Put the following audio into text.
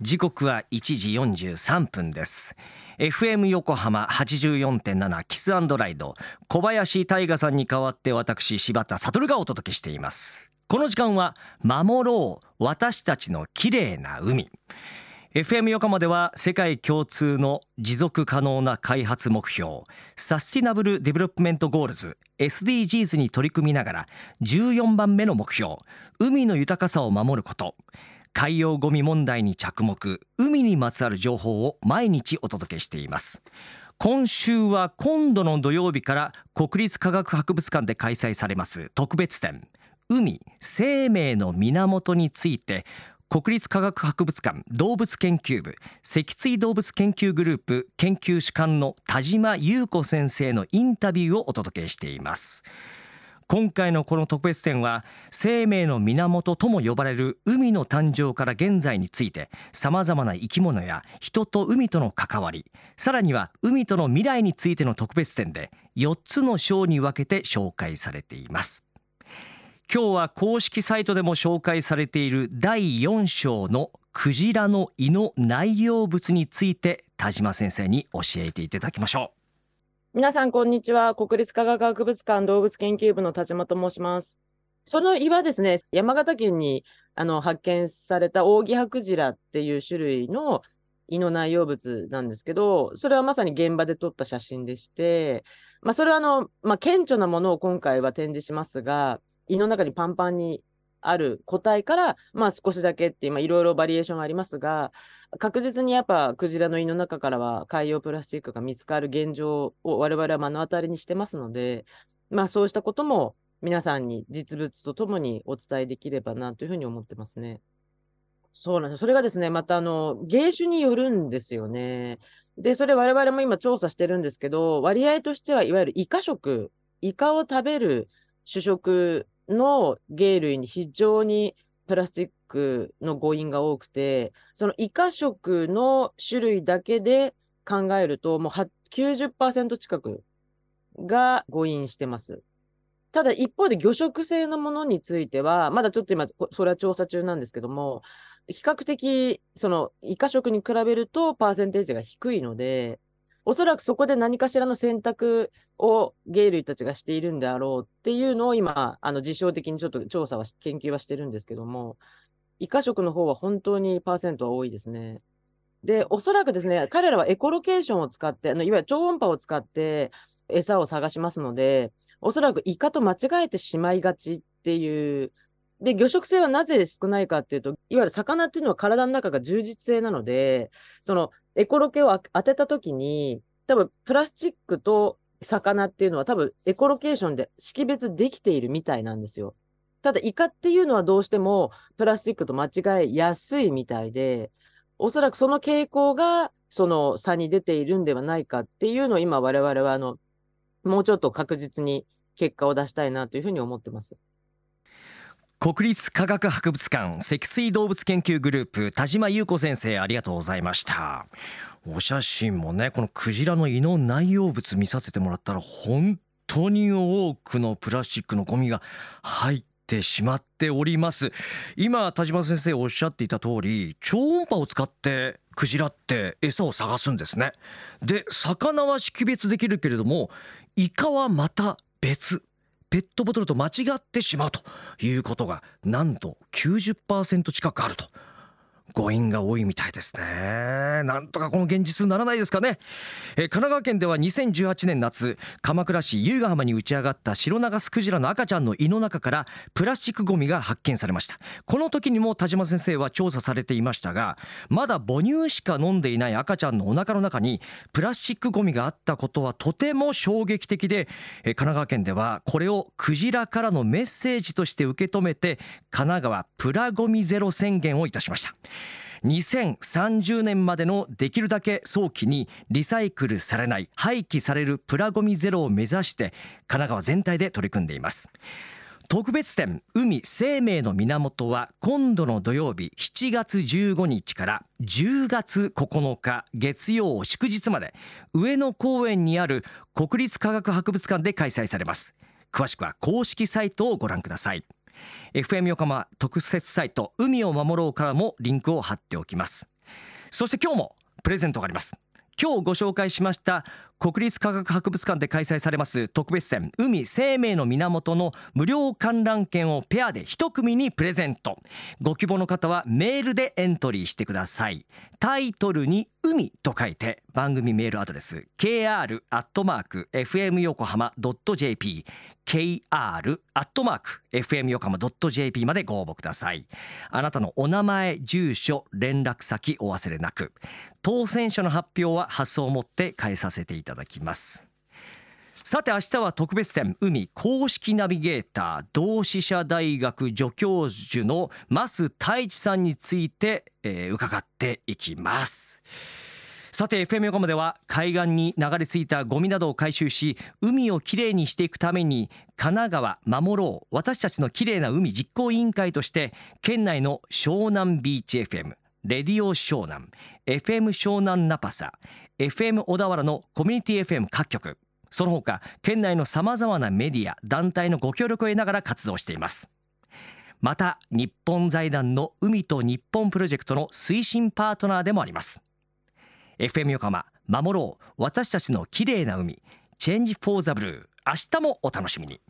時刻は1時43分です。FM 横浜84.7キスライド。小林大賀さんに代わって私柴田悟がお届けしています。この時間は守ろう私たちの綺麗な海。FM 横浜では世界共通の持続可能な開発目標サスティナブル・デベロップメント・ゴールズ SDGs に取り組みながら14番目の目標海の豊かさを守ること。海洋ゴミ問題に着目。海にまつわる情報を毎日お届けしています。今週は今度の土曜日から国立科学博物館で開催されます。特別展。海生命の源について。国立科学博物館。動物研究部。脊椎動物研究グループ。研究主幹の田島優子先生のインタビューをお届けしています。今回のこの特別展は生命の源とも呼ばれる海の誕生から現在についてさまざまな生き物や人と海との関わりさらには海との未来についての特別展で4つの章に分けて紹介されています。今日は公式サイトでも紹介されている第4章のクジラの胃の内容物について田島先生に教えていただきましょう。皆さんこんにちは。国立科学博物館動物研究部の田島と申します。その胃はですね山形県にあの発見されたオオギハクジラっていう種類の胃の内容物なんですけど、それはまさに現場で撮った写真でして、まあ、それはあの、まあ、顕著なものを今回は展示しますが、胃の中にパンパンにある個体から、まあ、少しだけっていう、いろいろバリエーションありますが、確実にやっぱクジラの胃の中からは海洋プラスチックが見つかる現状を我々は目の当たりにしてますので、まあ、そうしたことも皆さんに実物とともにお伝えできればなというふうに思ってますね。そうなんです。それがですね、またあの、芸種によるんですよね。で、それ我々も今調査してるんですけど、割合としてはいわゆるイカ食、イカを食べる主食の鯨類に非常にプラスチックの誤飲が多くて、そのイカ食の種類だけで考えると、もう90%近くが誤飲してます。ただ一方で魚食性のものについては、まだちょっと今、それは調査中なんですけども、比較的、そのイカ食に比べるとパーセンテージが低いので、おそらくそこで何かしらの選択を鯨類たちがしているんであろうっていうのを今、あの実証的にちょっと調査は、研究はしてるんですけども、イカ食の方は本当にパーセントは多いですね。で、おそらくですね、彼らはエコロケーションを使って、あのいわゆる超音波を使って餌を探しますので、おそらくイカと間違えてしまいがちっていうで、魚食性はなぜ少ないかっていうと、いわゆる魚っていうのは体の中が充実性なので、そのエコロケを当てたときに、多分プラスチックと魚っていうのは多分エコロケーションで識別できているみたいなんですよ。ただイカっていうのはどうしてもプラスチックと間違えやすいみたいで、おそらくその傾向がその差に出ているんではないかっていうのを今我々はあの、もうちょっと確実に結果を出したいなというふうに思ってます。国立科学博物館脊椎動物研究グループ田島優子先生ありがとうございました。お写真もねこのクジラの胃の内容物見させてもらったら本当に多くのプラスチックのゴミが入ってしまっております。今田島先生おっしゃっていた通り超音波を使ってクジラって餌を探すんですね。で魚は識別できるけれどもイカはまた別。ペットボトルと間違ってしまうということがなんと90%近くあると。誤飲が多いみたいですね。なんとかこの現実にならないですかね、え神奈川県では2018年夏鎌倉市由ヶ浜に打ち上がったシロナガスクジラの赤ちゃんの胃の中からプラスチックゴミが発見されました。この時にも田島先生は調査されていましたがまだ母乳しか飲んでいない赤ちゃんのお腹の中にプラスチックゴミがあったことはとても衝撃的でえ神奈川県ではこれをクジラからのメッセージとして受け止めて神奈川プラゴミゼロ宣言をいたしました。2030年までのできるだけ早期にリサイクルされない廃棄されるプラゴミゼロを目指して神奈川全体で取り組んでいます。特別展海生命の源は今度の土曜日7月15日から10月9日月曜祝日まで上野公園にある国立科学博物館で開催されます。詳しくは公式サイトをご覧ください。FM 横浜特設サイト海を守ろうからもリンクを貼っておきます。そして今日もプレゼントがあります。今日ご紹介しました国立科学博物館で開催されます特別展海生命の源の無料観覧券をペアで一組にプレゼント。ご希望の方はメールでエントリーしてください。タイトルに海と書いて番組メールアドレス KR」「FM 横浜 .jp」「KR」「FM 横浜 .jp までご応募ください。あなたのお名前住所連絡先お忘れなく。当選者の発表は発送をもって返させていただきます。ただきます。さて明日は特別展海公式ナビゲーター同志社大学助教授の増太一さんについて、えー、伺っていきます。さて FM 横浜では海岸に流れ着いたゴミなどを回収し海をきれいにしていくために神奈川守ろう私たちのきれいな海実行委員会として県内の湘南ビーチ FM レディオ湘南 FM 湘南ナパサ FM 小田原のコミュニティ FM 各局。その他県内のさまざまなメディア団体のご協力を得ながら活動しています。また日本財団の海と日本プロジェクトの推進パートナーでもあります。FM 横浜守ろう私たちの綺麗な海チェンジフォーザブルー。明日もお楽しみに。